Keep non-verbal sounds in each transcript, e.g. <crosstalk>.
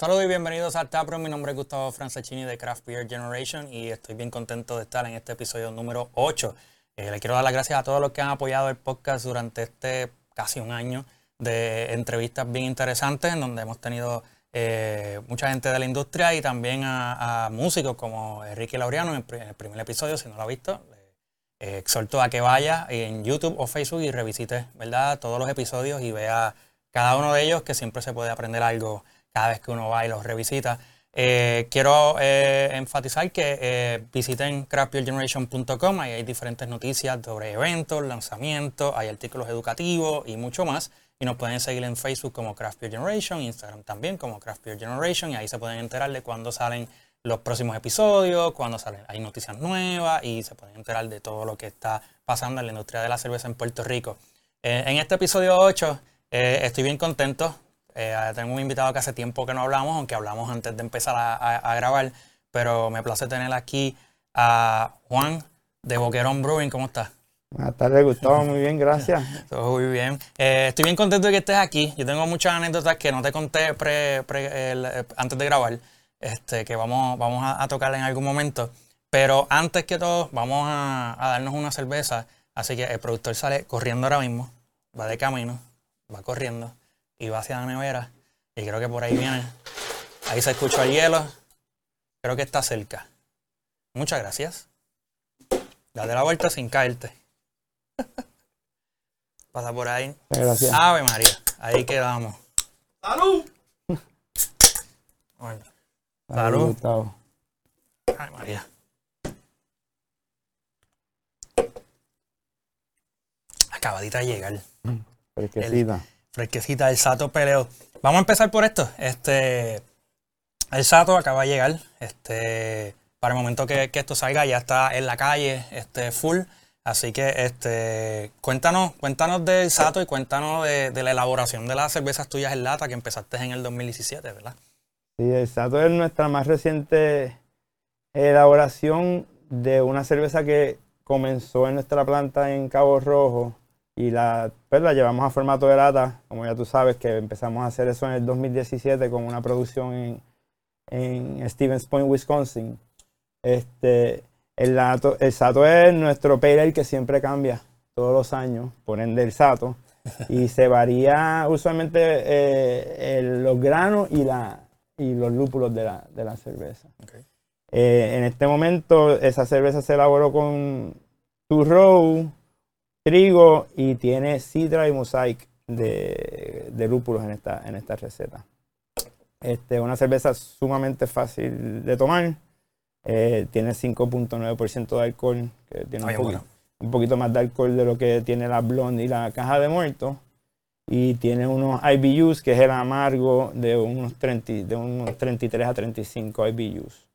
Saludos y bienvenidos a Tapro. Mi nombre es Gustavo Franceschini de Craft Beer Generation y estoy bien contento de estar en este episodio número 8. Eh, le quiero dar las gracias a todos los que han apoyado el podcast durante este casi un año de entrevistas bien interesantes en donde hemos tenido eh, mucha gente de la industria y también a, músicos como Enrique Laureano en el primer episodio, si no lo ha visto. Eh, exhorto a que vaya en YouTube o Facebook y revisite ¿verdad? todos los episodios y vea cada uno de ellos que siempre se puede aprender algo cada vez que uno va y los revisita. Eh, quiero eh, enfatizar que eh, visiten craftbeergeneration.com, ahí hay diferentes noticias sobre eventos, lanzamientos, hay artículos educativos y mucho más. Y nos pueden seguir en Facebook como Craft Beer Generation, Instagram también como Craft Beer Generation, y ahí se pueden enterar de cuándo salen los próximos episodios, cuándo salen, hay noticias nuevas y se pueden enterar de todo lo que está pasando en la industria de la cerveza en Puerto Rico. en este episodio 8 estoy bien contento eh, tengo un invitado que hace tiempo que no hablamos, aunque hablamos antes de empezar a, grabar, pero me place tener aquí a Juan de Boquerón Brewing. ¿Cómo estás? Buenas tardes, Gustavo. Muy bien, gracias. <laughs> Todo muy bien. Eh, estoy bien contento de que estés aquí. Yo tengo muchas anécdotas que no te conté eh, antes de grabar, este, que vamos, vamos a, tocar en algún momento. Pero antes que todo, vamos a, a darnos una cerveza. Así que el productor sale corriendo ahora mismo, va de camino, va corriendo y va hacia la nevera. Y creo que por ahí viene. Ahí se escucha el hielo. Creo que está cerca. Muchas gracias. Date la vuelta sin caerte. <laughs> Pasa por ahí. Gracias. Ave María. Ahí quedamos. ¡Salud! Bueno. Salud. Salud. Ay, María. Acabadita de llegar. Fresquecita fresquecita, el Sato Peleo. Vamos a empezar por esto. Este, el Sato acaba de llegar. Este, para el momento que, esto salga ya está en la calle, este, full. Así que este, cuéntanos, cuéntanos del Sato y cuéntanos de, la elaboración de las cervezas tuyas en lata que empezaste en el 2017, ¿verdad? Sí, el Sato es nuestra más reciente elaboración de una cerveza que comenzó en nuestra planta en Cabo Rojo y la, pues, la llevamos a formato de lata, como ya tú sabes, que empezamos a hacer eso en el 2017 con una producción en, en Stevens Point, Wisconsin. Este, el, lato, el Sato es nuestro pale que siempre cambia todos los años, por ende el Sato, y <laughs> se varía usualmente eh, los granos y, la, y los lúpulos de la, de la cerveza. Eh, en este momento esa cerveza se elaboró con Row trigo y tiene sidra y mosaic de, de lúpulos en esta, en esta receta. Este, una cerveza sumamente fácil de tomar. Eh, tiene 5.9% de alcohol, que tiene un, poquito, más de alcohol de lo que tiene la blonde y la caja de muerto. Y tiene unos IBUs, que es el amargo de unos, 30, de unos 33 a 35 IBUs.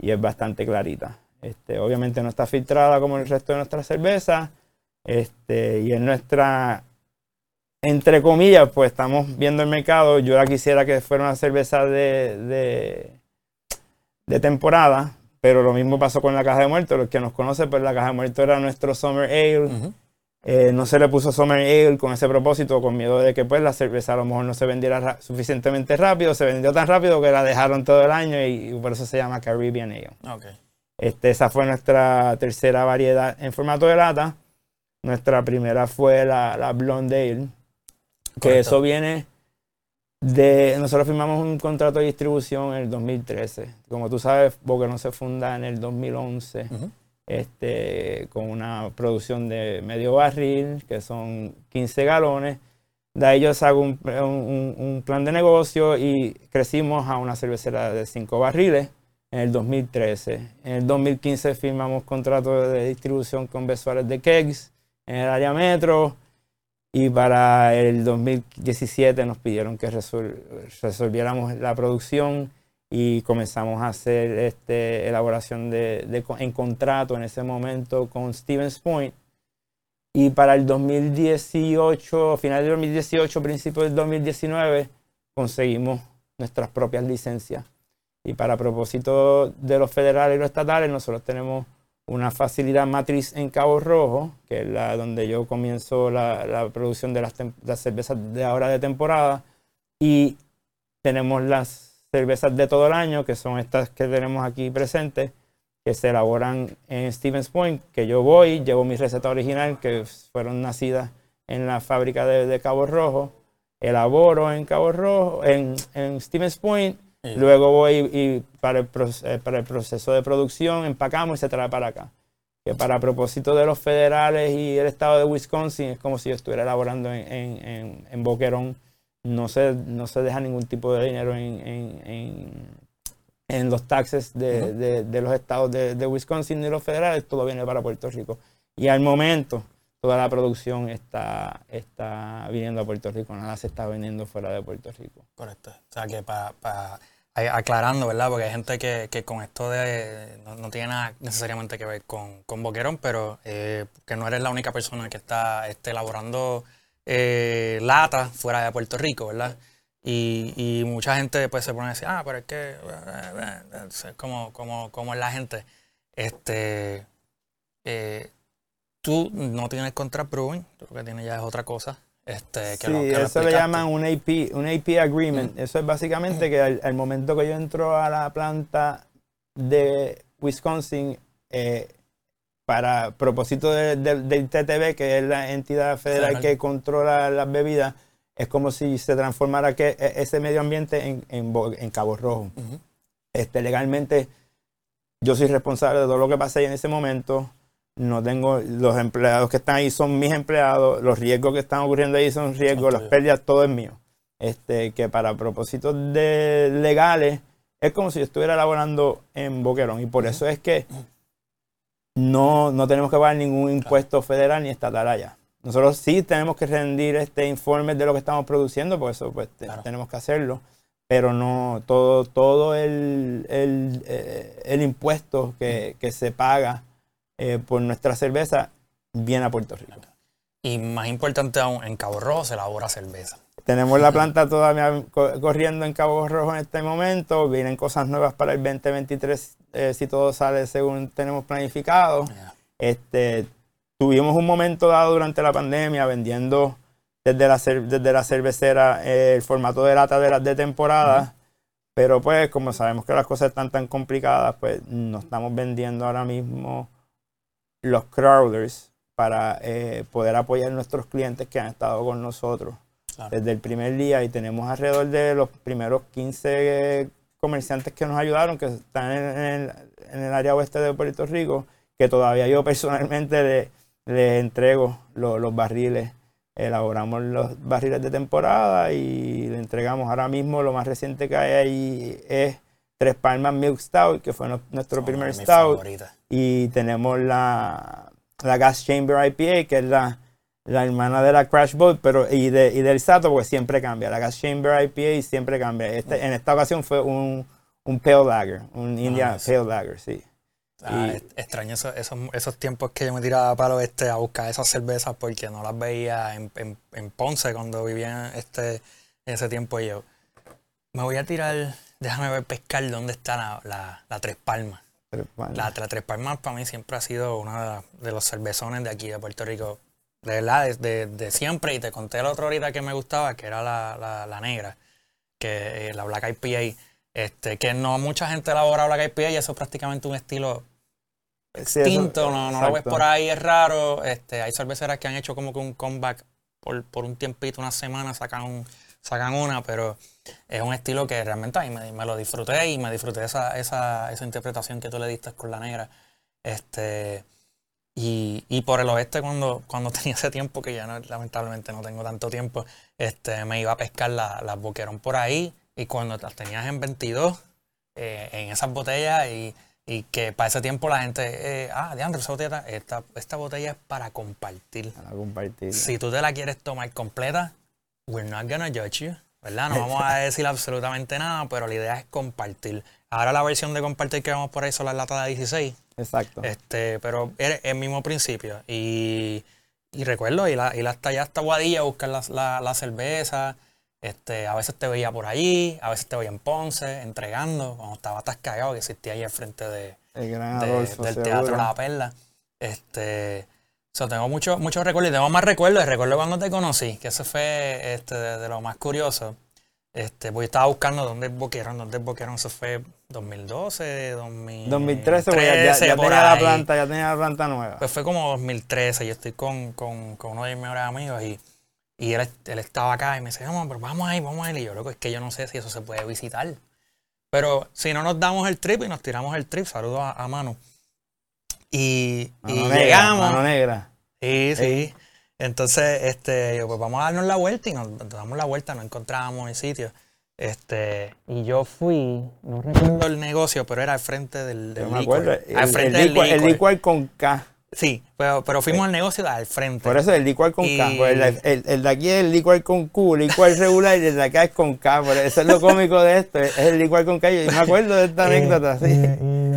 Y es bastante clarita. Este, obviamente no está filtrada como el resto de nuestras cervezas este, y en nuestra, entre comillas, pues estamos viendo el mercado. Yo la quisiera que fuera una cerveza de, de, temporada, pero lo mismo pasó con la Caja de Muertos. Los que nos conocen, pues la Caja de Muertos era nuestro Summer Ale. Eh, no se le puso Summer Ale con ese propósito, con miedo de que pues la cerveza a lo mejor no se vendiera suficientemente rápido. Se vendió tan rápido que la dejaron todo el año y, por eso se llama Caribbean Ale. Este, esa fue nuestra tercera variedad en formato de lata. Nuestra primera fue la, la Blonde Ale, que eso viene de... Nosotros firmamos un contrato de distribución en el 2013. Como tú sabes, no se funda en el 2011, este, con una producción de medio barril, que son 15 galones. De ahí yo un, un, plan de negocio y crecimos a una cervecera de 5 barriles en el 2013. En el 2015 firmamos contrato de distribución con Besuárez de Kegs en el área metro. Y para el 2017 nos pidieron que resolviéramos la producción y comenzamos a hacer este, elaboración de, en contrato en ese momento con Stevens Point. Y para el 2018, final del 2018, principio del 2019, conseguimos nuestras propias licencias. Y para propósito de los federales y los estatales, nosotros tenemos una facilidad matriz en Cabo Rojo, que es la donde yo comienzo la, producción de las, cervezas de ahora de temporada, y tenemos las cervezas de todo el año, que son estas que tenemos aquí presentes, que se elaboran en Stevens Point, que yo voy, llevo mi receta original, que fueron nacidas en la fábrica de, Cabo Rojo, elaboro en Cabo Rojo, en, en Stevens Point, luego voy y para el, eh, para el proceso de producción empacamos y se trae para acá que para propósito de los federales y el estado de Wisconsin es como si yo estuviera elaborando en, en, en Boquerón. No se, no se deja ningún tipo de dinero en, en los taxes de, de, de los estados de, de, Wisconsin y los federales, todo viene para Puerto Rico. Y al momento, toda la producción está, está viniendo a Puerto Rico, nada se está vendiendo fuera de Puerto Rico. Correcto. O sea que para aclarando, ¿verdad? Porque hay gente que, que con esto de no, tiene nada necesariamente que ver con, con Boquerón, pero eh, que no eres la única persona que está este, elaborando eh, lata fuera de Puerto Rico, ¿verdad? Y, y, mucha gente pues se pone a decir, ah, pero es que como, como, como es la gente. Este, eh, tú no tienes contra Brewing, lo que tienes ya es otra cosa. Este, sí, eso le llaman un AP, un AP agreement. Mm. Eso es básicamente que al, momento que yo entro a la planta de Wisconsin, eh, para propósito del TTB, que es la entidad federal que controla las bebidas, es como si se transformara que, e, ese medio ambiente en, en, Cabo Rojo. este, legalmente, yo soy responsable de todo lo que pasa ahí en ese momento no tengo, los empleados que están ahí son mis empleados, los riesgos que están ocurriendo ahí son riesgos, las pérdidas, todo es mío. Este, que para propósitos de legales es como si yo estuviera laborando en Boquerón. Y por eso es que no, no tenemos que pagar ningún impuesto federal ni estatal allá. Nosotros sí tenemos que rendir este informe de lo que estamos produciendo, por eso pues tenemos que hacerlo, pero no todo, todo el, el, eh, el impuesto que, que se paga eh, por nuestra cerveza viene a Puerto Rico. Y más importante aún, en Cabo Rojo se elabora cerveza. Tenemos la planta todavía corriendo en Cabo Rojo en este momento. Vienen cosas nuevas para el 2023 eh, si todo sale según tenemos planificado. Este, tuvimos un momento dado durante la pandemia vendiendo desde la, desde la cervecera eh, el formato de lata de, de temporada. Pero pues como sabemos que las cosas están tan complicadas, pues no estamos vendiendo ahora mismo los crawlers para eh, poder apoyar a nuestros clientes que han estado con nosotros. Desde el primer día y tenemos alrededor de los primeros 15 comerciantes que nos ayudaron, que están en, el, área oeste de Puerto Rico, que todavía yo personalmente les entrego los barriles, elaboramos los barriles de temporada y le entregamos. Ahora mismo lo más reciente que hay ahí es Tres Palmas Milk Stout, que fue nuestro primer stout. Y tenemos la, la Gas Chamber IPA, que es la, la hermana de la Crash Boat, pero y, de, y del Sato, porque siempre cambia. La Gas Chamber IPA siempre cambia. Este, en esta ocasión fue un, un Pale Lager, un ah, India Pale Lager, sí. Ah, extraño esos, esos, tiempos que yo me tiraba para este a buscar esas cervezas porque no las veía en, en, en Ponce cuando vivía este, en ese tiempo yo. Me voy a tirar déjame ver pescar dónde está la, la, Tres Palmas. La, Tres Palmas para mí siempre ha sido uno de, los cervezones de aquí de Puerto Rico. De verdad, desde de, siempre. Y te conté la otra ahorita que me gustaba, que era la, negra, que eh, la Black IPA. Este, que no mucha gente elabora Black IPA y eso es prácticamente un estilo distinto, no, no lo ves por ahí, es raro. Este, hay cerveceras que han hecho como que un comeback por, por un tiempito, una semana, sacan un, sacan una, pero es un estilo que realmente ahí me, lo disfruté y me disfruté esa, esa, esa, interpretación que tú le diste con la negra. Este, y, y, por el oeste, cuando, cuando <laughs> tenía ese tiempo, que ya no, lamentablemente no tengo tanto tiempo, este, me iba a pescar las boquerón por ahí y cuando las tenías en 22, eh, en esas botellas y, y, que para ese tiempo la gente, eh, ah, de esa botella, esta, esta botella es para compartir. Para compartir. Si tú te la quieres tomar completa, we're not gonna judge you, ¿verdad? No vamos a decir absolutamente nada, pero la idea es compartir. Ahora la versión de compartir que vamos por ahí son las latas de 16. Exacto. Este, pero es el mismo principio. Y, y recuerdo, y la, y la hasta allá hasta Guadilla a buscar la, la, cerveza. Este, a veces te veía por allí, a veces te veía en Ponce, entregando, cuando estaba atascado, que existía ahí al frente de, del Teatro La Perla. Este, So, tengo muchos muchos recuerdos y tengo más recuerdos. Recuerdo cuando te conocí, que eso fue este, de, lo más curioso. Este, pues yo estaba buscando dónde es Boquerón, dónde es Boquerón, eso fue 2012, 2013. 2013, pues ya, ya- ya tenía la planta, ya tenía la planta nueva. Pues fue como 2013, yo estoy con, con, con uno de mis mejores amigos y, y él, él estaba acá y me dice, vamos, pero vamos ahí, vamos ahí. Y yo, loco, es que yo no sé si eso se puede visitar. Pero si no nos damos el trip y nos tiramos el trip, saludo a, a Manu. Y, y Mano negra, llegamos. mano negra. Sí, sí. Entonces, este, yo, pues vamos a darnos la vuelta y nos, nos damos la vuelta, no encontrábamos el sitio. Este, y yo fui, no recuerdo el negocio, pero era al frente del, del Yo me licor. acuerdo. El, al el, frente del licuor, el con K. Sí, pero, pero fuimos al negocio al frente. Por eso el licuor con K. Y- Pues el, el- el de aquí es el licuor con Q, licuor regular y el de acá es con K. Por eso es lo cómico de esto. Es el licuor con K. Yo me acuerdo de esta <laughs> Eh, anécdota. Sí.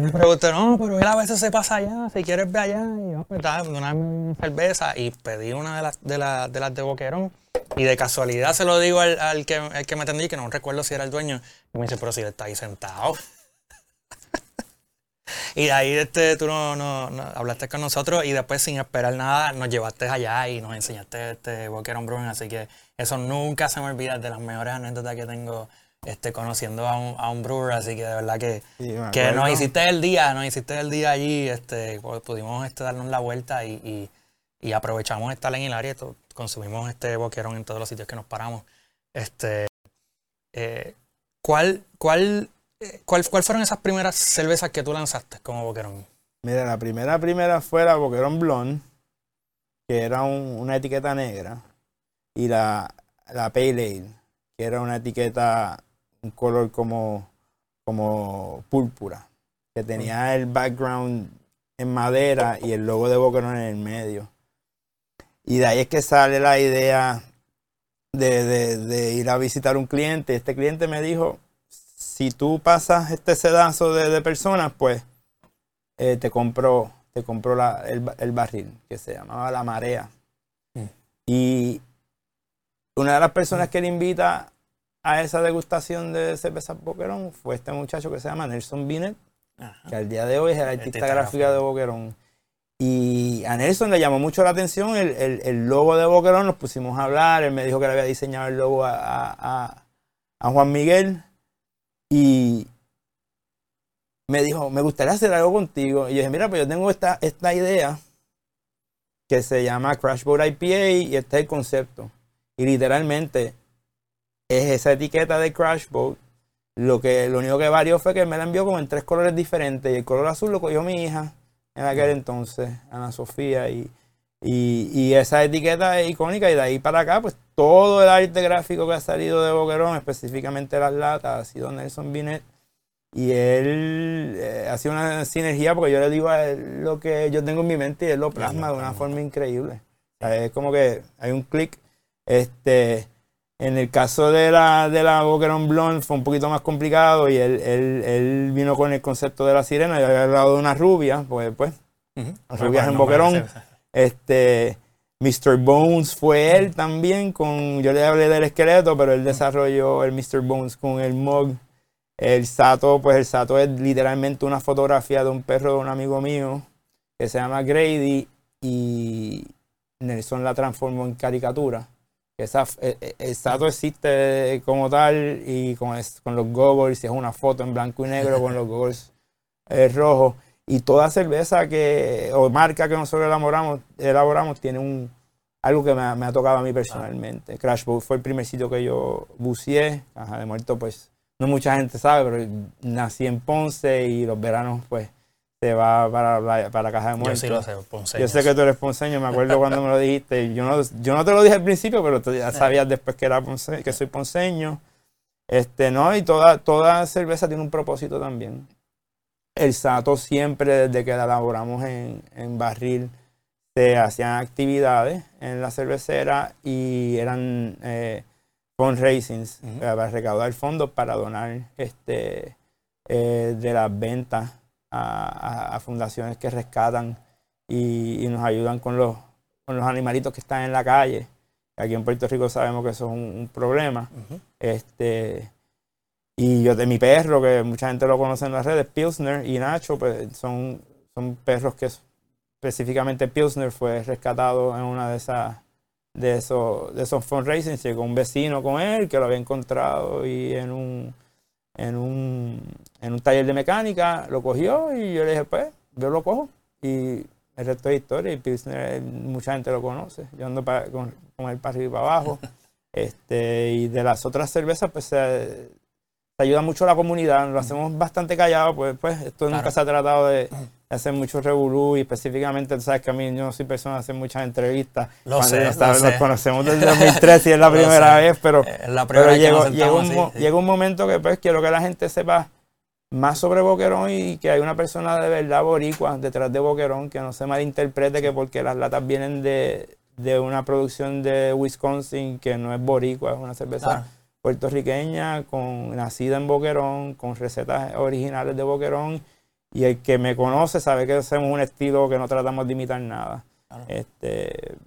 Me pregunté, no, pero él a veces se pasa allá, si quieres ve allá. Y yo, pues, estaba, una, una cerveza y pedí una de las de, las de las de Boquerón. Y de casualidad se lo digo al, al que, al que me atendí, que no recuerdo si era el dueño. Y me dice, pero si él está ahí sentado. <laughs> y de ahí este, tú no, no- no- hablaste con nosotros y después sin esperar nada nos llevaste allá y nos enseñaste este Boquerón Brewing. Así que eso nunca se me olvida, de las mejores anécdotas que tengo este, conociendo a un, a un brewer. Así que de verdad que, Sí, que nos hiciste el día, nos hiciste el día allí, este, pu- pudimos este, darnos la vuelta y, y- y aprovechamos estar en el área, to- consumimos este boquerón en todos los sitios que nos paramos. Este, eh, ¿cuál, cuál, eh, cuál, ¿Cuál fueron esas primeras cervezas que tú lanzaste como boquerón? Mira, la primera primera fue la Boquerón Blonde, que era un- una etiqueta negra, y la, la Pale Ale, que era una etiqueta, un color como, como púrpura, que tenía el background en madera y el logo de Boquerón en el medio. Y de ahí es que sale la idea de, de- de ir a visitar un cliente. Este cliente me dijo, si tú pasas este sedazo de, de personas, pues eh, te compró, te compró la- el, el barril, que se llamaba La Marea. Mm. Y una de las personas que le invita a esa degustación de cerveza Boquerón fue este muchacho que se llama Nelson Binet, Ajá. que al día de hoy es el artista Artista gráfico de Boquerón. Y a Nelson le llamó mucho la atención el, el- el logo de Boquerón, nos pusimos a hablar, él me dijo que le había diseñado el logo a, a- Juan Miguel y me dijo, me gustaría hacer algo contigo. Y yo dije, mira, pues yo tengo esta, esta idea que se llama Crash Boat IPA y este es el concepto. Y literalmente es esa etiqueta de Crash Boat lo, que, lo único que varió fue que me la envió como en tres colores diferentes. Y el color azul lo cogió mi hija en aquel entonces, Ana Sofía. Y, y, y esa etiqueta es icónica. Y de ahí para acá, pues todo el arte gráfico que ha salido de Boquerón, específicamente las latas, ha sido Nelson Binet. Y él eh, ha sido una sinergia porque yo le digo a él lo que yo tengo en mi mente y él lo plasma de una forma increíble. O sea, es como que hay un clic. Este, en el caso de la, de la Boquerón Blonde fue un poquito más complicado y él, él, él vino con el concepto de la sirena. Yo había hablado de una rubia, pues, pues Bueno, rubias en no me Boquerón. este, Mr. Bones fue él también con, yo le hablé del esqueleto, pero él desarrolló el Mr. Bones con el mug. El Sato, pues el Sato es literalmente una fotografía de un perro de un amigo mío que se llama Grady y Nelson la transformó en caricatura. Esa, el Sato existe como tal y con, es- con los goggles, es una foto en blanco y negro con los <laughs> goggles eh, rojos. Y toda cerveza que, o marca que nosotros elaboramos, elaboramos tiene un, algo que me, ha- me ha tocado a mí personalmente. Crash Boat fue el primer sitio que yo buceé. Caja de Muerto, pues, no mucha gente sabe, pero nací en Ponce y los veranos, pues, se va para, la- para Caja de Yo Muerto. sí lo sé, Ponce. Yo sé que tú eres ponceño, me acuerdo cuando me lo dijiste. Yo no, yo no te lo dije al principio, pero tú ya sabías después que, era ponce- que soy ponceño. Este, no, y toda, toda cerveza tiene un propósito también. El Sato siempre, desde que la elaboramos en, en barril, se hacían actividades en la cervecera y eran eh, fundraisings Ujú. eh, para recaudar fondos para donar este, eh, de las ventas a, fundaciones que rescatan y, y nos ayudan con los, con los animalitos que están en la calle. Aquí en Puerto Rico sabemos que eso es un, un problema. Este, y yo de mi perro, que mucha gente lo conoce en las redes, Pilsner y Nacho, pues son, son perros que es- específicamente Pilsner fue rescatado en una de esas de esos, de esos fundraising. Llegó un vecino con él que lo había encontrado y en un, en un, en un taller de mecánica lo cogió y yo le dije, pues, yo lo cojo. Y el resto de historia y Pilsner mucha gente lo conoce. Yo ando con, con, él para arriba y para abajo. <laughs> Este, y de las otras cervezas, pues se, ayuda mucho a la comunidad. Lo hacemos bastante callado, pues, pues esto nunca se ha tratado de, hacer mucho revolú y específicamente, tú sabes que a mí yo no soy persona de hacer muchas entrevistas. Lo sé, nos, conocemos desde <laughs> 2013 y es la primera vez, pero, pero llega un, momento que pues quiero que la gente sepa más sobre Boquerón y que hay una persona de verdad boricua detrás de Boquerón, que no se malinterprete que porque las latas vienen de, una producción de Wisconsin que no es boricua, es una cerveza puertorriqueña, con, nacida en Boquerón, con recetas originales de Boquerón. Y el que me conoce sabe que hacemos un estilo que no tratamos de imitar nada. Este,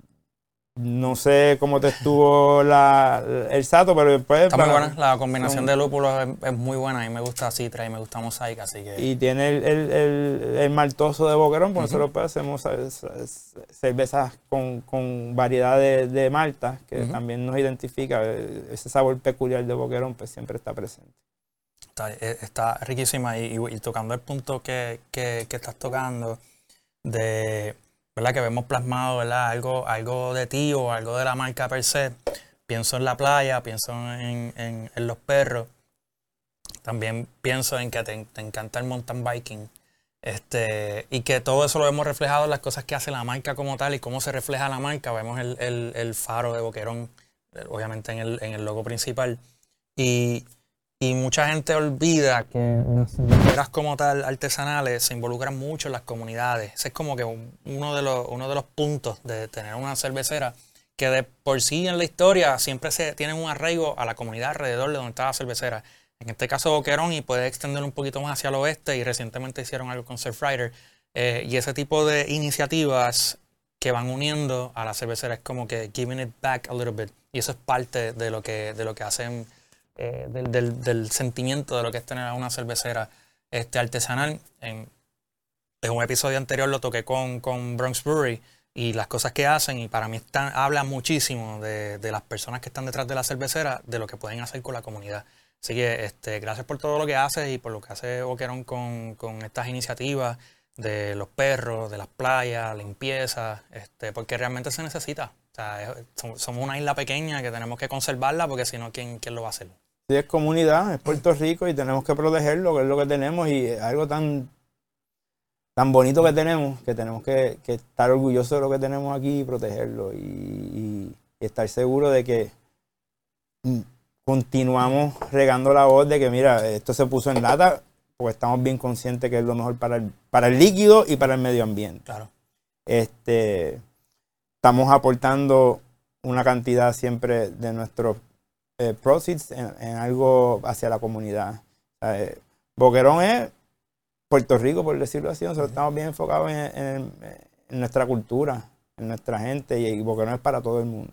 no sé cómo te estuvo la, el sato, pero después... Está muy buena, la combinación de lúpulos es, muy buena. y me gusta citra y me gusta mosaica, así que... Y tiene el, el, el, maltoso de boquerón, por nosotros pues, hacemos cervezas con, con variedad de, de malta, que también nos identifica. Ese sabor peculiar de boquerón pues siempre está presente. Está, e, está riquísima y, y, tocando el punto que, que, que estás tocando de ¿verdad? que vemos plasmado ¿verdad? Algo, algo de ti o algo de la marca per se. Pienso en la playa, pienso en, en, los perros. También pienso en que te, encanta el mountain biking. Este, y que todo eso lo vemos reflejado en las cosas que hace la marca como tal y cómo se refleja la marca. Vemos el, el, el faro de Boquerón, obviamente en el, en el logo principal. Y, y mucha gente olvida que las cerveceras como tal artesanales se involucran mucho en las comunidades. Ese es como que uno de los, uno de los puntos de tener una cervecera que de por sí en la historia siempre se tienen un arraigo a la comunidad alrededor de donde está la cervecera. En este caso Boquerón y puede extender un poquito más hacia el oeste y recientemente hicieron algo con Surfrider. Eh, y ese tipo de iniciativas que van uniendo a la cervecera es como que giving it back a little bit. Y eso es parte de lo que, de lo que hacen eh, del, sentimiento de lo que es tener una cervecera este, artesanal. En, un episodio anterior lo toqué con, con Bronx Brewery y las cosas que hacen y para mí están, habla muchísimo de, las personas que están detrás de la cervecera, de lo que pueden hacer con la comunidad. Así que este, gracias por todo lo que haces y por lo que hace Boquerón con, con estas iniciativas de los perros, de las playas, limpieza, este, porque realmente se necesita. O sea, somos una isla pequeña que tenemos que conservarla porque si no, ¿quién, ¿quién lo va a hacer? Es comunidad, es Puerto Rico y tenemos que protegerlo, que es lo que tenemos y es algo tan, tan bonito que tenemos, que tenemos que, estar orgullosos de lo que tenemos aquí y protegerlo y, estar seguros de que continuamos regando la voz de que mira, esto se puso en lata porque estamos bien conscientes que es lo mejor para el, para el líquido y para el medio ambiente. Claro. Este, estamos aportando una cantidad siempre de nuestros eh, proceeds en, algo hacia la comunidad. Eh, Boquerón es Puerto Rico, por decirlo así. Nosotros estamos bien enfocados en, nuestra cultura, en nuestra gente, y, Boquerón es para todo el mundo.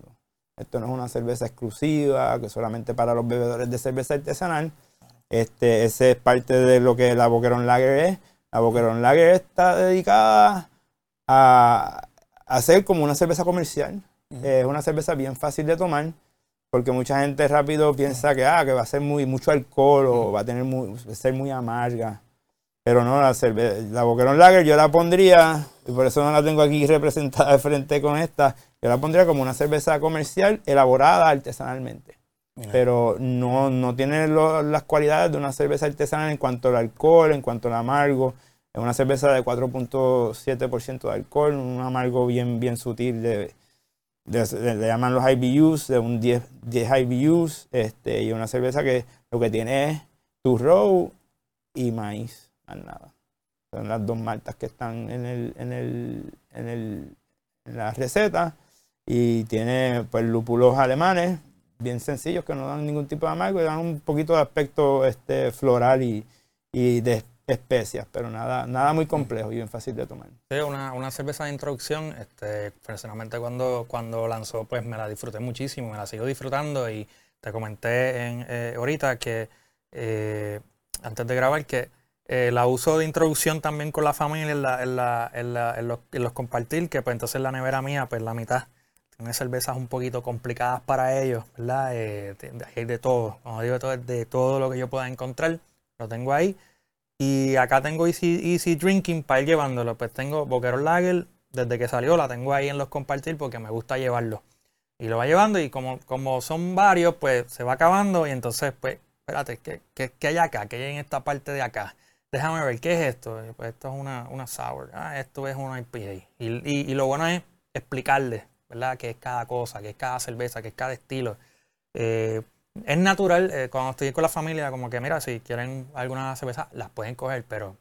Esto no es una cerveza exclusiva, que solamente para los bebedores de cerveza artesanal. Este, ese es parte de lo que la Boquerón Lager es. La Boquerón Lager está dedicada a, hacer como una cerveza comercial. Es una cerveza bien fácil de tomar porque mucha gente rápido piensa que, ah, que va a ser muy, mucho alcohol o va a tener muy, ser muy amarga. Pero no, la, cerveza, la Boquerón Lager yo la pondría, y por eso no la tengo aquí <laughs> representada de frente con esta, yo la pondría como una cerveza comercial elaborada artesanalmente. Pero no, no tiene las cualidades de una cerveza artesanal en cuanto al alcohol, en cuanto al amargo. Es una cerveza de 4.7% de alcohol, un amargo bien, bien sutil de, le llaman los IBUs, de un 10, 10 IBUs, y una cerveza que lo que tiene es turro y maíz, más nada. Son las dos maltas que están en el, en el, en el, en la receta. Y tiene pues lúpulos alemanes, bien sencillos, que no dan ningún tipo de amargo y dan un poquito de aspecto este, floral y, y de especias, pero nada, nada muy complejo y bien fácil de tomar. Sí, una, una cerveza de introducción, este, personalmente cuando, cuando lanzó, pues me la disfruté muchísimo, me la sigo disfrutando y te comenté en, eh, ahorita que eh, antes de grabar que eh, la uso de introducción también con la familia en, la, en, la, en, los, en, los, compartir, que pues entonces la nevera mía, pues la mitad unas cervezas un poquito complicadas para ellos, ¿verdad? Eh, hay de todo, como digo, de todo lo que yo pueda encontrar, lo tengo ahí. Y acá tengo Easy, Easy Drinking para ir llevándolo. Pues tengo Boquerón Lager, desde que salió la tengo ahí en los compartir porque me gusta llevarlo. Y lo va llevando y como, como son varios, pues se va acabando y entonces, pues, espérate, ¿qué, qué, hay acá? ¿Qué hay en esta parte de acá? Déjame ver, ¿qué es esto? Pues esto es una, una sour. Ah, esto es una IPA. Y, y, y lo bueno es explicarle, ¿verdad? Qué es cada cosa, qué es cada cerveza, qué es cada estilo. Eh, es natural, eh, cuando estoy con la familia, como que mira, si quieren alguna cerveza, las pueden coger, pero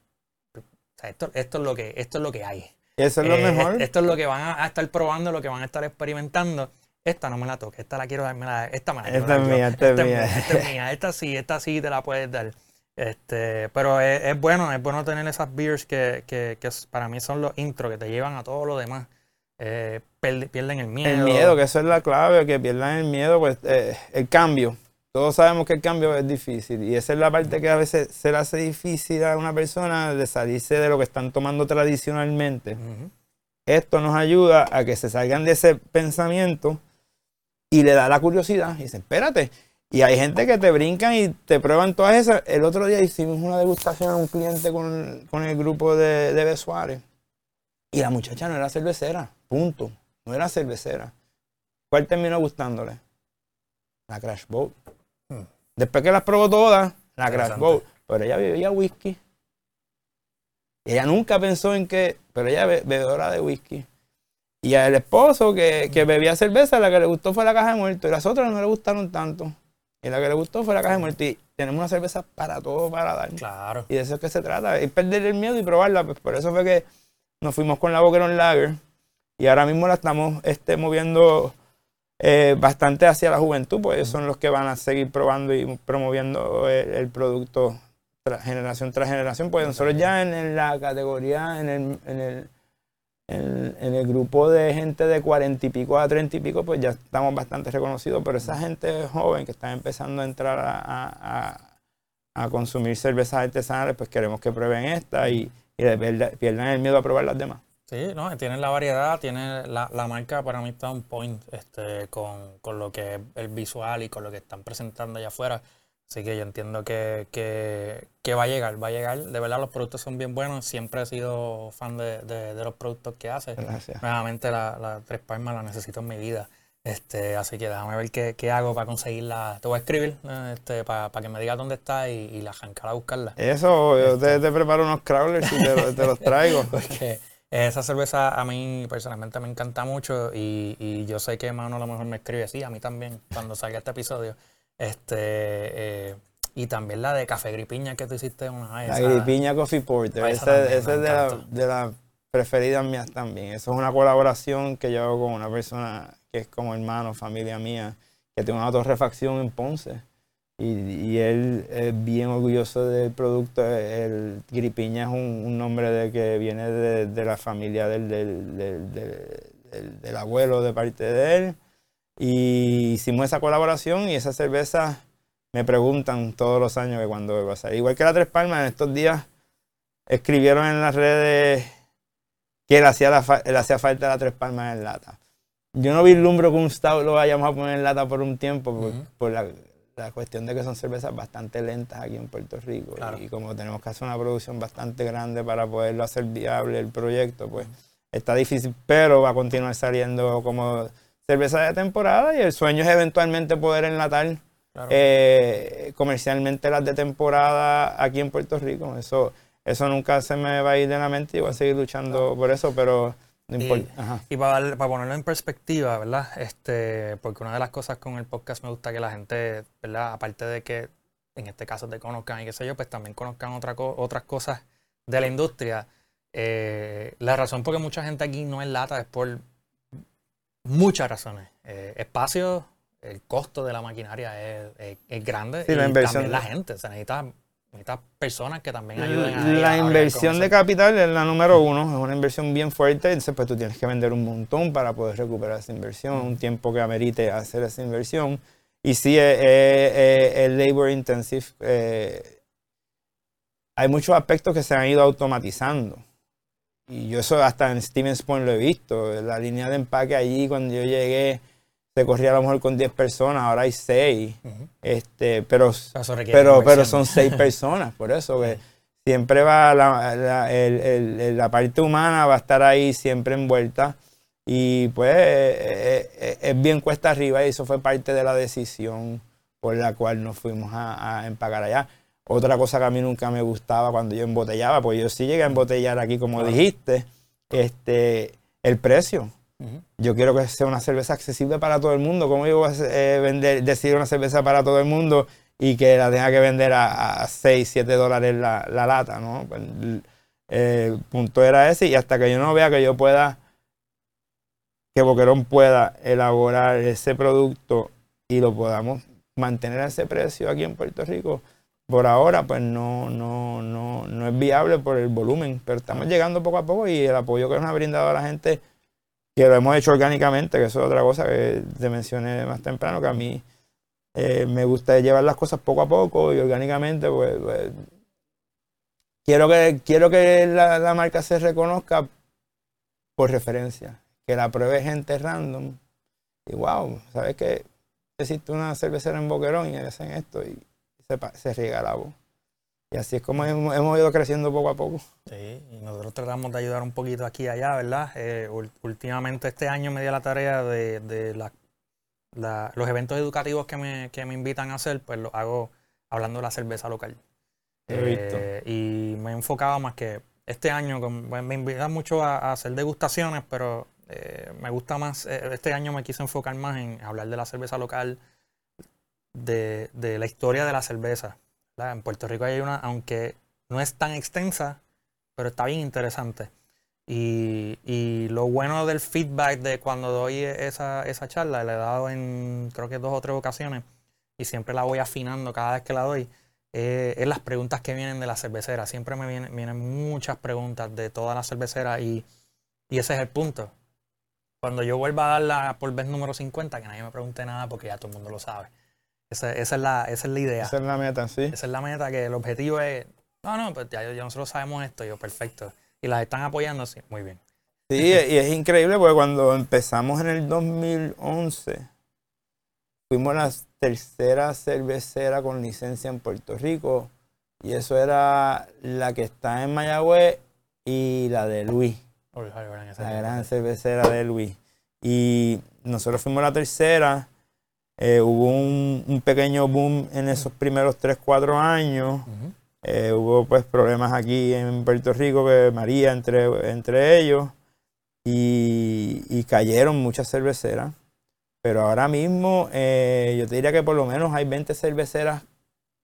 esto, esto, es lo que, esto es lo que hay. Eso es lo eh, mejor. Esto es lo que van a, estar probando, lo que van a estar experimentando. Esta no me la toque, esta la quiero dar, esta me la esta Es mía, esta, es mía. Esta es mía, esta sí, esta sí te la puedes dar. Este, pero es, bueno, es bueno tener esas beers que, que, que, para mí son los intros que te llevan a todo lo demás. Eh, pierden el miedo. El miedo, que eso es la clave, que pierdan el miedo, pues eh, el cambio. Todos sabemos que el cambio es difícil y esa es la parte que a veces se le hace difícil a una persona de salirse de lo que están tomando tradicionalmente. Esto nos ayuda a que se salgan de ese pensamiento y le da la curiosidad y dice, espérate. Y hay gente que te brincan y te prueban todas esas. El otro día hicimos una degustación a un cliente con, el grupo de, de Besuárez y la muchacha no era cervecera, punto. No era cervecera. ¿Cuál terminó gustándole? La Crash Boat. Después que las probó todas, la Crash Boat. Pero ella bebía whisky. Ella nunca pensó en que, pero ella bebedora de whisky. Y al esposo que, bebía cerveza, la que le gustó fue la caja de muerto. Y las otras no le gustaron tanto. Y la que le gustó fue la caja de muerto. Y tenemos una cerveza para todo para dar. Claro. Y de eso es que se trata. Y perder el miedo y probarla. Pues por eso fue que nos fuimos con la Boquerón Lager. Y ahora mismo la estamos este, moviendo eh, bastante hacia la juventud, pues son los que van a seguir probando y promoviendo el, producto generación tras generación. Pues nosotros ya en, la categoría, en el, en el, en, el grupo de gente de cuarenta y pico a treinta y pico, pues ya estamos bastante reconocidos, pero esa gente joven que está empezando a entrar a, a, consumir cervezas artesanales, pues queremos que prueben esta y, y pierdan el miedo a probar las demás. Sí, no, tienen la variedad, tiene la, la marca para mí está un point este, con, con, lo que es el visual y con lo que están presentando allá afuera. Así que yo entiendo que, que, que, va a llegar, va a llegar. De verdad los productos son bien buenos. Siempre he sido fan de, de, los productos que hace. Gracias. Nuevamente la, la Tres Palmas la necesito en mi vida. Este, así que déjame ver qué, qué, hago para conseguirla. Te voy a escribir este, para, para que me digas dónde está y, y la jancar a buscarla. Eso, yo te, este. te, preparo unos crawlers y te, te los traigo. <laughs> Porque esa cerveza a mí personalmente me encanta mucho y, yo sé que Mano a lo mejor me escribe así, a mí también, cuando salga este episodio. Este, eh, y también la de Café Gripiña que tú hiciste una vez. La Gripiña Coffee Porter, esa, es de las la preferidas mías también. Eso es una colaboración que yo hago con una persona que es como hermano, familia mía, que tiene una torrefacción en Ponce. Y, él es bien orgulloso del producto. El Gripiña es un, nombre de que viene de, la familia del, del, abuelo de parte de él. Y hicimos esa colaboración y esa cerveza me preguntan todos los años que cuando va a salir. Igual que la Tres Palmas, en estos días escribieron en las redes que le hacía, hacía falta la Tres Palmas en lata. Yo no vislumbro que un stout lo vayamos a poner en lata por un tiempo, por la la cuestión de que son cervezas bastante lentas aquí en Puerto Rico. Y como tenemos que hacer una producción bastante grande para poderlo hacer viable el proyecto, pues está difícil, pero va a continuar saliendo como cerveza de temporada y el sueño es eventualmente poder enlatar eh, comercialmente las de temporada aquí en Puerto Rico. Eso, eso nunca se me va a ir de la mente y voy a seguir luchando por eso, pero y, para, para, ponerlo en perspectiva, ¿verdad? Este, porque una de las cosas con el podcast me gusta que la gente, ¿verdad? Aparte de que en este caso te conozcan y qué sé yo, pues también conozcan otra otras cosas de la industria. Eh, la razón por que mucha gente aquí no es lata es por muchas razones. Eh, espacio, el costo de la maquinaria es, es, grande y la también la gente. Se necesita necesitas personas que también ayuden a La inversión de capital es la número uno, es una inversión bien fuerte, entonces pues tú tienes que vender un montón para poder recuperar esa inversión, un tiempo que amerite hacer esa inversión. Y sí, es, labor intensive. Eh, hay muchos aspectos que se han ido automatizando. y yo eso hasta en Stevens Point lo he visto. La línea de empaque allí, cuando yo llegué, se corría a lo mejor con 10 personas, ahora hay 6. este, pero, pero, pero son 6 <laughs> personas, por eso que siempre va la, la, la, parte humana va a estar ahí siempre envuelta. Y pues eh, eh, es bien cuesta arriba y eso fue parte de la decisión por la cual nos fuimos a, a empacar allá. Otra cosa que a mí nunca me gustaba cuando yo embotellaba, pues yo sí llegué a embotellar aquí, como dijiste, este, el precio. Yo quiero que sea una cerveza accesible para todo el mundo. ¿Cómo yo voy a eh, vender, decir una cerveza para todo el mundo y que la tenga que vender a, 6, 7 dólares la, lata? ¿no? Pues, el punto era ese y hasta que yo no vea que yo pueda, que Boquerón pueda elaborar ese producto y lo podamos mantener a ese precio aquí en Puerto Rico, por ahora pues no, no, no, no es viable por el volumen, pero estamos llegando poco a poco y el apoyo que nos ha brindado a la gente, que lo hemos hecho orgánicamente, que eso es otra cosa que te mencioné más temprano, que a mí eh, me gusta llevar las cosas poco a poco y orgánicamente, pues, pues quiero que, quiero que la, la, marca se reconozca por referencia, que la pruebe gente random y wow, ¿sabes qué? Existe una cervecera en Boquerón y hacen esto y se, riega la voz. Y así es como hemos, ido creciendo poco a poco. Sí, y nosotros tratamos de ayudar un poquito aquí y allá, ¿verdad? Eh, últimamente este año me dio la tarea de, los eventos educativos que me, invitan a hacer, pues lo hago hablando de la cerveza local. Eh, y me he enfocado más que este año, me invitan mucho a, hacer degustaciones, pero eh, me gusta más, este año me quise enfocar más en hablar de la cerveza local, de, la historia de la cerveza. En Puerto Rico hay una, aunque no es tan extensa, pero está bien interesante. Y, lo bueno del feedback de cuando doy esa, esa charla, la he dado en creo que dos o tres ocasiones, y siempre la voy afinando cada vez que la doy, eh, es las preguntas que vienen de la cervecera. Siempre me vienen, vienen muchas preguntas de toda la cervecera y, y ese es el punto. Cuando yo vuelva a darla por vez número 50, que nadie me pregunte nada porque ya todo el mundo lo sabe. Esa, es la, esa es la idea. Esa es la meta, sí. Esa es la meta, que el objetivo es, no, no, pues ya, nosotros sabemos esto, yo, perfecto. Y las están apoyando, sí, muy bien. Sí, y es increíble porque cuando empezamos en el 2011, fuimos la tercera cervecera con licencia en Puerto Rico. Y eso era la que está en Mayagüez y la de Luis. la gran cervecera de Luis. Y nosotros fuimos la tercera eh, hubo un, pequeño boom en esos primeros 3, 4 años. Eh, hubo pues problemas aquí en Puerto Rico, que María entre, entre ellos, y, cayeron muchas cerveceras. Pero ahora mismo eh, yo te diría que por lo menos hay 20 cerveceras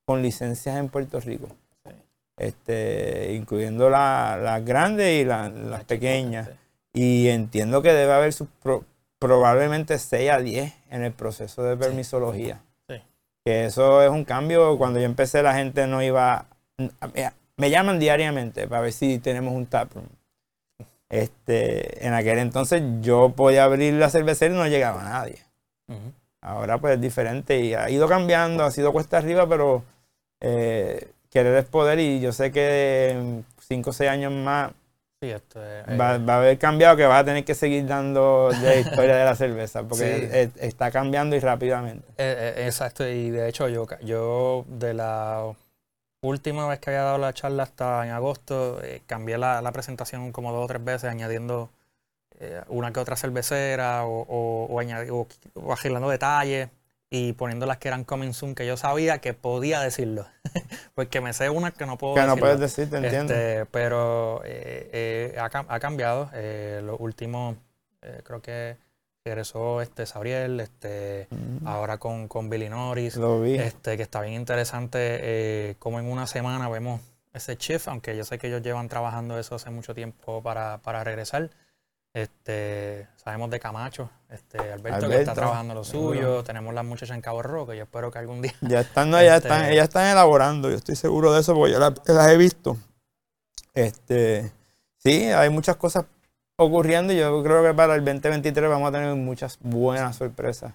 con licencias en Puerto Rico. Este, incluyendo las grandes y las pequeñas. Y entiendo que debe haber sus, probablemente 6 a 10 en el proceso de permisología. Que eso es un cambio. Cuando yo empecé la gente no iba... Me llaman diariamente para ver si tenemos un taproom. Este, en aquel entonces yo podía abrir la cervecería y no llegaba nadie. Ahora pues es diferente y ha ido cambiando, ha sido cuesta arriba, pero eh, querer es poder y yo sé que en 5 o 6 años más eh, va, a haber cambiado que vas a tener que seguir dando de <laughs> historia de la cerveza, porque está cambiando y rápidamente. Eh, eh, exacto, y de hecho yo, yo de la última vez que había dado la charla hasta en agosto, cambié la, presentación como dos o tres veces, añadiendo una que otra cervecera o, o, o, o detalles y poniendo las que eran coming soon, que yo sabía que podía decirlo. <laughs> Porque me sé una que no puedo Que no puedes decir, te entiendo. Este, pero eh, eh, ha, cambiado. Eh, los últimos, creo que regresó este Sabriel, este, mm. ahora con, con Billy Norris. Lo vi. Este, que está bien interesante como en una semana vemos ese shift, aunque yo sé que ellos llevan trabajando eso hace mucho tiempo para, para regresar. Este, sabemos de Camacho, este, Alberto, que está trabajando lo suyo, tenemos las muchachas en Cabo Rojo, yo espero que algún día. Ya están, ya <laughs> este, están, ellas están elaborando, yo estoy seguro de eso porque yo las, he visto. Este, sí, hay muchas cosas ocurriendo y yo creo que para el 2023 vamos a tener muchas buenas sorpresas.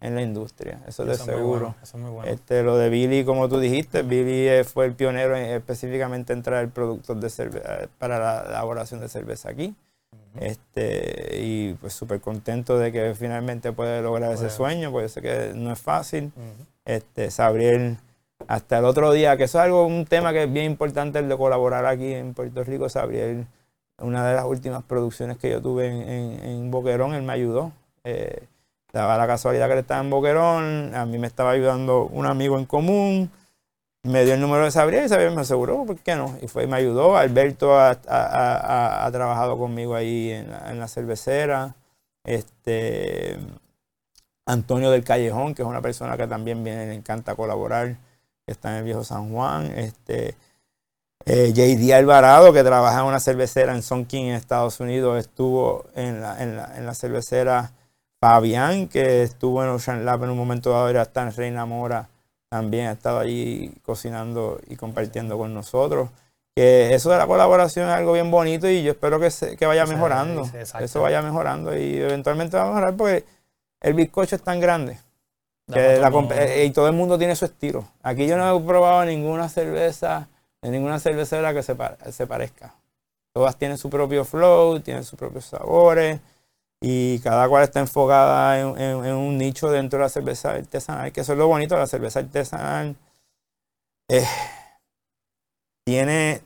en la industria, eso de Eso seguro. bueno, eso es muy bueno. Este, lo de Billy, como tú dijiste, Billy fue el pionero en específicamente en traer productos de cerve- eh, para la elaboración de cerveza aquí. Este, y pues súper contento de que finalmente puede lograr ese sueño, porque sé que no es fácil. Este, Sabriel, hasta el otro día, que eso es algo, un tema que es bien importante el de colaborar aquí en Puerto Rico, Sabriel, una de las últimas producciones que yo tuve en, en- en Boquerón, él me ayudó. Eh, daba la casualidad que él estaba en Boquerón, a mí me estaba ayudando un amigo en común, me dio el número de Sabriel y Sabriel me aseguró, ¿por qué no? Y fue y me ayudó. Alberto ha, ha- ha- trabajado conmigo ahí en la, en la cervecera. Este, Antonio del Callejón, que es una persona que también viene, le encanta colaborar, está en el viejo San Juan. Este, eh, JD Alvarado, que trabaja en una cervecera en Son King en Estados Unidos, estuvo en la, en la, en la cervecera Fabián, que estuvo en Ocean Lab en un momento dado, ahora está en Reina Mora, también ha estado allí cocinando y compartiendo con nosotros. Que eso de la colaboración es algo bien bonito y yo espero que, se- que vaya mejorando. eso vaya mejorando y eventualmente va a mejorar porque el bizcocho es tan grande que la eh, y todo el mundo tiene su estilo. Aquí yo no he probado ninguna cerveza de ninguna cervecera que se, se parezca. Todas tienen su propio flow, tienen sus propios sabores y cada cual está enfocada en, en- en un nicho dentro de la cerveza artesanal, que eso es lo bonito de la cerveza artesanal. Eh, tiene,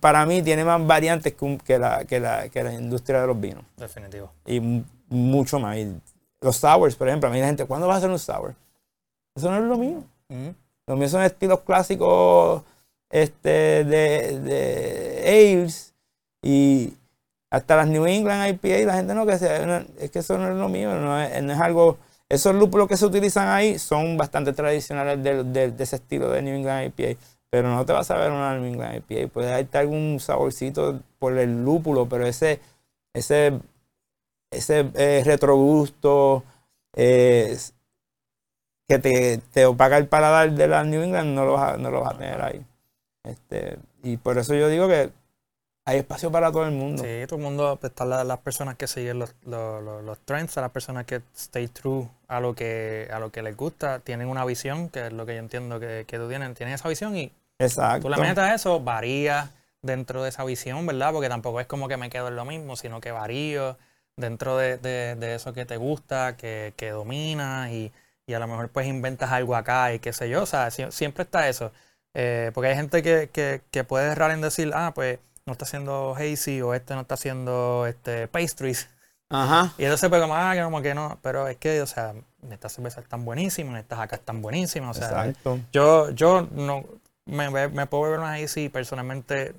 para mí, tiene más variantes que, la, que, la, que la industria de los vinos Definitivo. y mucho más. Y los sours, por ejemplo, a mí la gente, ¿cuándo vas a hacer un sour? Eso no es lo mío. Ujú. Lo mío son estilos clásicos este, de, de ales y hasta las New England IPA, la gente no que no, es que eso no es lo mío, no es, algo, esos lúpulos que se utilizan ahí son bastante tradicionales de, de- de ese estilo de New England IPA, pero no te vas a ver una New England IPA, puede darte algún saborcito por el lúpulo, pero ese, ese, ese eh, retrogusto, eh, que te, te opaca el paladar de la New England, no lo vas a, no lo vas a tener ahí. Este, y por eso yo digo que hay espacio para todo el mundo. Sí, todo el mundo, pues, están la- las personas que siguen los, los, los, los trends, las personas que stay true a lo que a lo que les gusta, tienen una visión, que es lo que yo entiendo que, que tú tienes, tienen esa visión y Exacto. tú le metes a eso, varía dentro de esa visión, ¿verdad? Porque tampoco es como que me quedo en lo mismo, sino que varío dentro de, de- de eso que te gusta, que, que dominas y, y a lo mejor pues inventas algo acá y qué sé yo, o sea, sie- siempre está eso. Eh, porque hay gente que, que, que puede errar en decir, ah, pues no está haciendo hazy o este no está haciendo este, pastries. Ajá. Y entonces pues como, ah, que como que no, pero es que, o sea, estas cervezas están buenísimas, estas acá están buenísimas, o sea, Exacto. yo, yo no me, puedo beber una Easy personalmente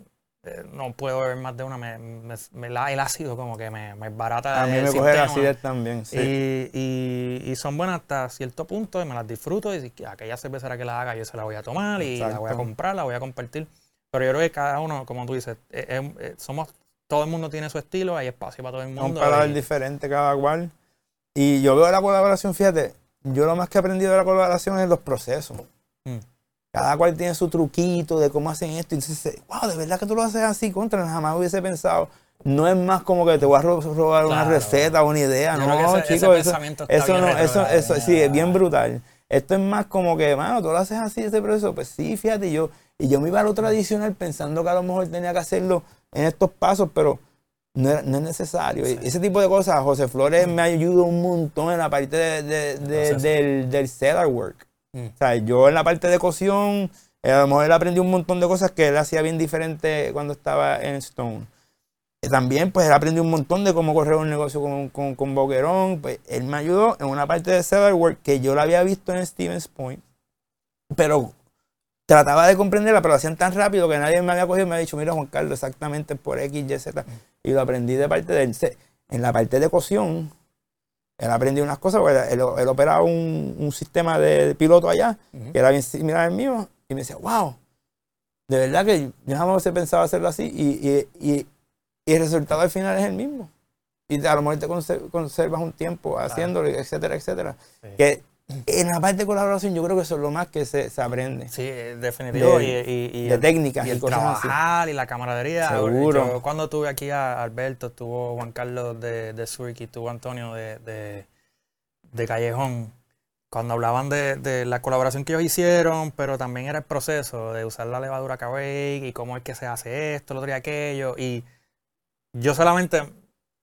eh, no puedo beber más de una. Me, me- me la- el ácido como que me, me barata A mí el me coge la acidez también. Sí. Y, y- y son buenas hasta cierto punto y me las disfruto. Y si aquella cervecera que la haga, yo se la voy a tomar y la voy a comprar, la voy a compartir. Pero yo creo que cada uno, como tú dices, eh, somos todo el mundo tiene su estilo, hay espacio para todo el mundo. un paladar y- diferente cada cual. Y yo veo la colaboración, fíjate, yo lo más que he aprendido de la colaboración es los procesos. Mm. Cada cual tiene su truquito de cómo hacen esto. Y dices, wow, de verdad que tú lo haces así, contra, jamás hubiese pensado. No es más como que te voy a ro- robar una Claro. receta o una idea, Yo no, ese- ese chicos, eso, está eso bien no, eso, eso, sí, es bien brutal. Esto es más como que, mano, tú lo haces así, ese proceso. Pues sí, fíjate, yo, y yo me iba a lo tradicional pensando que a lo mejor tenía que hacerlo en estos pasos, pero no, era- no es necesario. Y Ese tipo de cosas, José Flores me ayuda un montón en la parte de- de- de- Proceso. del, del cellar work. Mm. O sea, yo en la parte de cocción, eh, a lo mejor él aprendió un montón de cosas que él hacía bien diferente cuando estaba en Stone. Eh, También, pues, él aprendió un montón de cómo correr un negocio con, con, con Boquerón. Pues, él me ayudó en una parte de cellar work que yo la había visto en Stevens Point, pero trataba de comprenderla, pero lo hacían tan rápido que nadie me había cogido y me había dicho, mira, Juan Carlos, exactamente por X, Y, Z. Y lo aprendí de parte de él. En la parte de cocción, él aprendió unas cosas, porque él, él operaba un, un sistema de piloto allá, que era bien similar al mío, y me decía, wow, de verdad que yo jamás pensado hacerlo así, y, y, y- y el resultado al final es el mismo. Y a lo mejor te conser- conservas un tiempo haciéndolo, etcétera, etcétera. Sí. Que en la parte de colaboración yo creo que eso es lo más que se, se aprende. Sí, definitivo. De- y, y- y de técnicas y el cosas así. trabajar y la camaradería. Seguro. Yo cuando tuve aquí a Alberto, estuvo Juan Carlos de, de Zurich y tuvo Antonio de, de, de Callejón. cuando hablaban de, la colaboración que ellos hicieron, pero también era el proceso de usar la levadura Cavake y cómo es que se hace esto, lo otro y aquello. Y yo solamente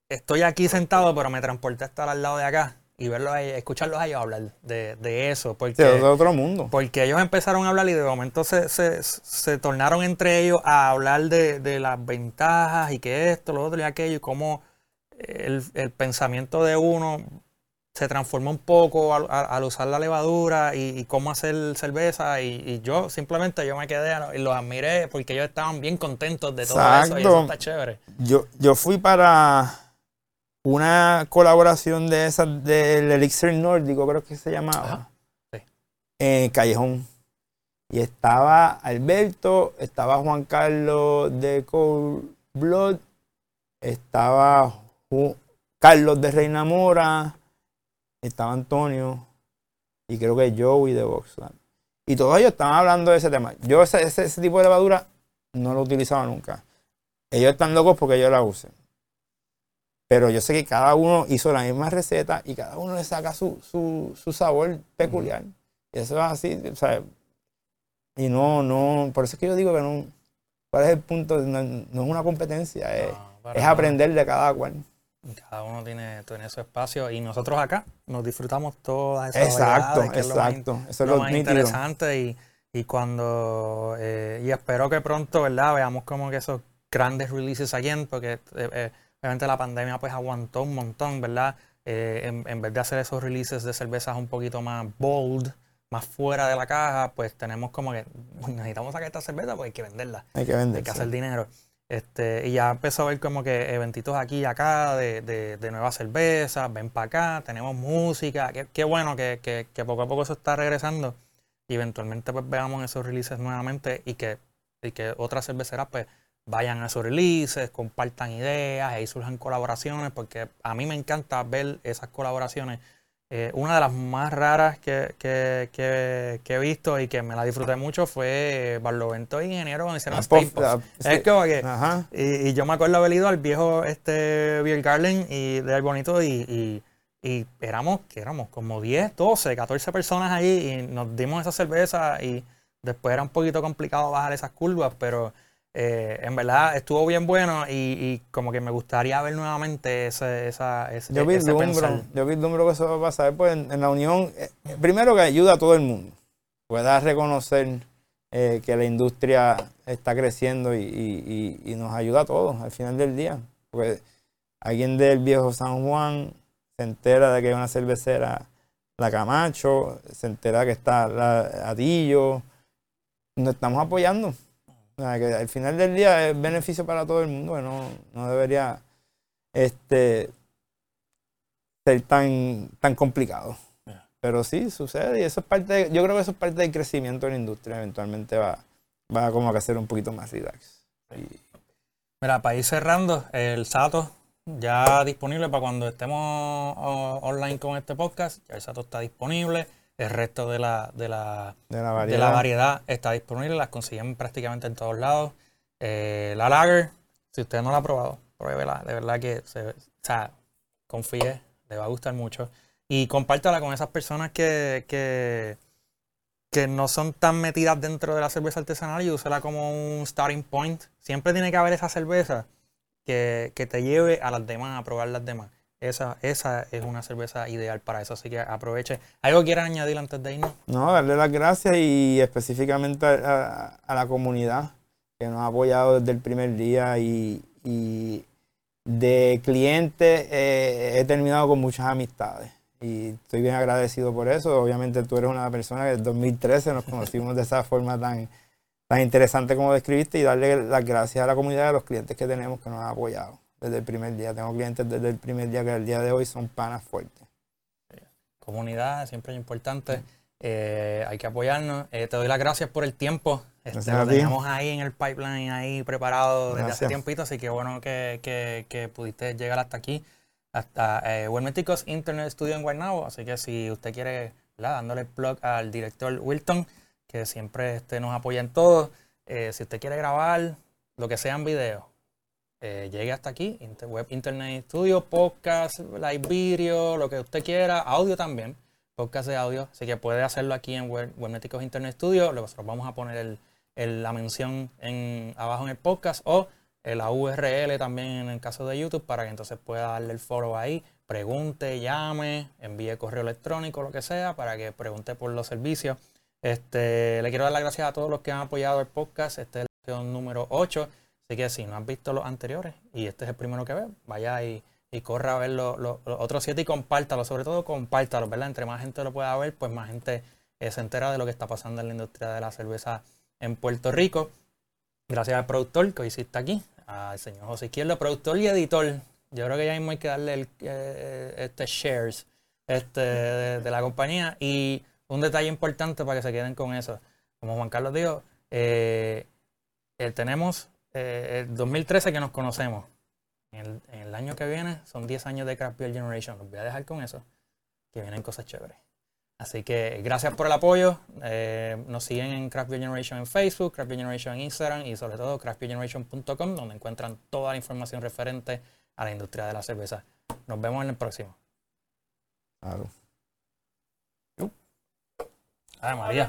estoy aquí sentado, pero me transporté a estar al lado de acá y verlos a escucharlos a ellos hablar de, eso. Porque, de otro mundo. Porque ellos empezaron a hablar y de momento se, se, tornaron entre ellos a hablar de, las ventajas y que esto, lo otro y aquello, y cómo el, el pensamiento de uno se transformó un poco al, usar la levadura y, cómo hacer cerveza y, yo simplemente yo me quedé y los admiré porque ellos estaban bien contentos de todo eso y eso está chévere. Yo, yo fui para una colaboración de esa del Elixir Nórdico, creo que se llamaba, en Callejón. Y estaba Alberto, estaba Juan Carlos de Cold Blood, estaba Carlos de Reina Mora, estaba Antonio y creo que Joey de Voxland. Y todos ellos estaban hablando de ese tema. Yo ese, ese, tipo de levadura no lo utilizaba nunca. Ellos están locos porque yo la use. Pero yo sé que cada uno hizo la misma receta y cada uno le saca su, su, sabor peculiar. Y eso es así, sea, y no, no, por eso es que yo digo que no, ¿cuál es el punto? No, es una competencia, es, es aprender de cada cual. Cada uno tiene, tiene su espacio y nosotros acá nos disfrutamos todas esas Exacto, exacto. Eso es lo, más interesante y, y cuando eh, y espero que pronto, ¿verdad? Veamos como que esos grandes releases again, porque eh, eh, obviamente la pandemia pues aguantó un montón, ¿verdad? En, en, vez de hacer esos releases de cervezas un poquito más bold, más fuera de la caja, pues tenemos como que necesitamos sacar esta cerveza porque hay que venderla. Hay que venderla. Hay que hacer dinero. Este, y ya empezó a ver como que eventitos aquí y acá de, de, de nuevas cervezas, ven para acá, tenemos música, qué, bueno que, que, que, poco a poco eso está regresando y eventualmente pues veamos esos releases nuevamente y que, y que otras cerveceras pues vayan a esos releases, compartan ideas, ahí surjan colaboraciones, porque a mí me encanta ver esas colaboraciones. Eh, una de las más raras que, he visto y que me la disfruté mucho fue Barlovento Ingeniero cuando hicieron ah, Es como que. Y, yo me acuerdo haber ido al viejo este Beer Garden y de Bonito y, y, éramos, que éramos como 10, 12, 14 personas ahí y nos dimos esa cerveza y después era un poquito complicado bajar esas curvas, pero eh, en verdad estuvo bien bueno y, como que me gustaría ver nuevamente ese, esa, ese, yo vi ese Yo vi el número que eso va a pasar pues, en, la unión. Eh, primero que ayuda a todo el mundo. Pueda reconocer eh, que la industria está creciendo y, nos ayuda a todos al final del día. Porque alguien del viejo San Juan se entera de que hay una cervecera, la Camacho, se entera que está la Adillo. Nos estamos apoyando que al final del día es beneficio para todo el mundo, no, no debería este, ser tan, tan complicado. Pero sí, sucede y eso es parte, yo creo que eso es parte del crecimiento de la industria, eventualmente va, va como a ser un poquito más relax. Mira, para ir cerrando, el Sato ya disponible para cuando estemos online con este podcast, ya el Sato está disponible. El resto de la, de la, de la, variedad. está disponible, las consiguen prácticamente en todos lados. Eh, la Lager, si usted no la ha probado, pruébela. De verdad que, se, o sea, confíe, le va a gustar mucho. Y compártala con esas personas que, que, que no son tan metidas dentro de la cerveza artesanal y úsela como un starting point. Siempre tiene que haber esa cerveza que, que te lleve a las demás, a probar las demás. Esa, esa es una cerveza ideal para eso, así que aproveche. ¿Algo quieras añadir antes de irnos? No, darle las gracias y específicamente a, la comunidad que nos ha apoyado desde el primer día y, de clientes eh, he terminado con muchas amistades y estoy bien agradecido por eso. Obviamente tú eres una persona que en 2013 nos conocimos de esa forma tan, tan interesante como describiste y darle las gracias a la comunidad y a los clientes que tenemos que nos han apoyado desde el primer día. Tengo clientes desde el primer día que el día de hoy son panas fuertes. Comunidad, siempre es importante. Eh, hay que apoyarnos. Eh, te doy las gracias por el tiempo. Este, lo teníamos ahí en el pipeline, ahí preparado desde hace tiempito, así que bueno que, que, pudiste llegar hasta aquí, hasta eh, Internet Studio en Guaynabo. Así que si usted quiere, dándole plug al director Wilton, que siempre este, nos apoya en todo. Eh, si usted quiere grabar lo que sea en video, eh, llegue hasta aquí, Web Internet Studio, podcast, live video, lo que usted quiera, audio también, podcast de audio, así que puede hacerlo aquí en Webmeticos Internet Studio. Nosotros vamos a poner la mención en, abajo en el podcast o la URL también en el caso de YouTube para que entonces pueda darle el foro ahí, pregunte, llame, envíe correo electrónico, lo que sea, para que pregunte por los servicios. Este, le quiero dar las gracias a todos los que han apoyado el podcast. Este es el número 8. Así que si no has visto los anteriores y este es el primero que ve, vaya y, corra a ver los, otros siete y compártalo. Sobre todo compártalo, ¿verdad? Entre más gente lo pueda ver, pues más gente eh, se entera de lo que está pasando en la industria de la cerveza en Puerto Rico. Gracias al productor que hoy aquí, al señor José Izquierdo, productor y editor. Yo creo que ya mismo hay que darle el, eh, este shares este, de, la compañía. Y un detalle importante para que se queden con eso. Como Juan Carlos dijo, eh, eh, el 2013 que nos conocemos. En el, año que viene son 10 años de Craft Beer Generation. Los voy a dejar con eso, que vienen cosas chéveres. Así que gracias por el apoyo. Eh, nos siguen en Craft Beer Generation en Facebook, Craft Beer Generation en Instagram y sobre todo craftbeergeneration.com donde encuentran toda la información referente a la industria de la cerveza. Nos vemos en el próximo. Claro. Ay, María.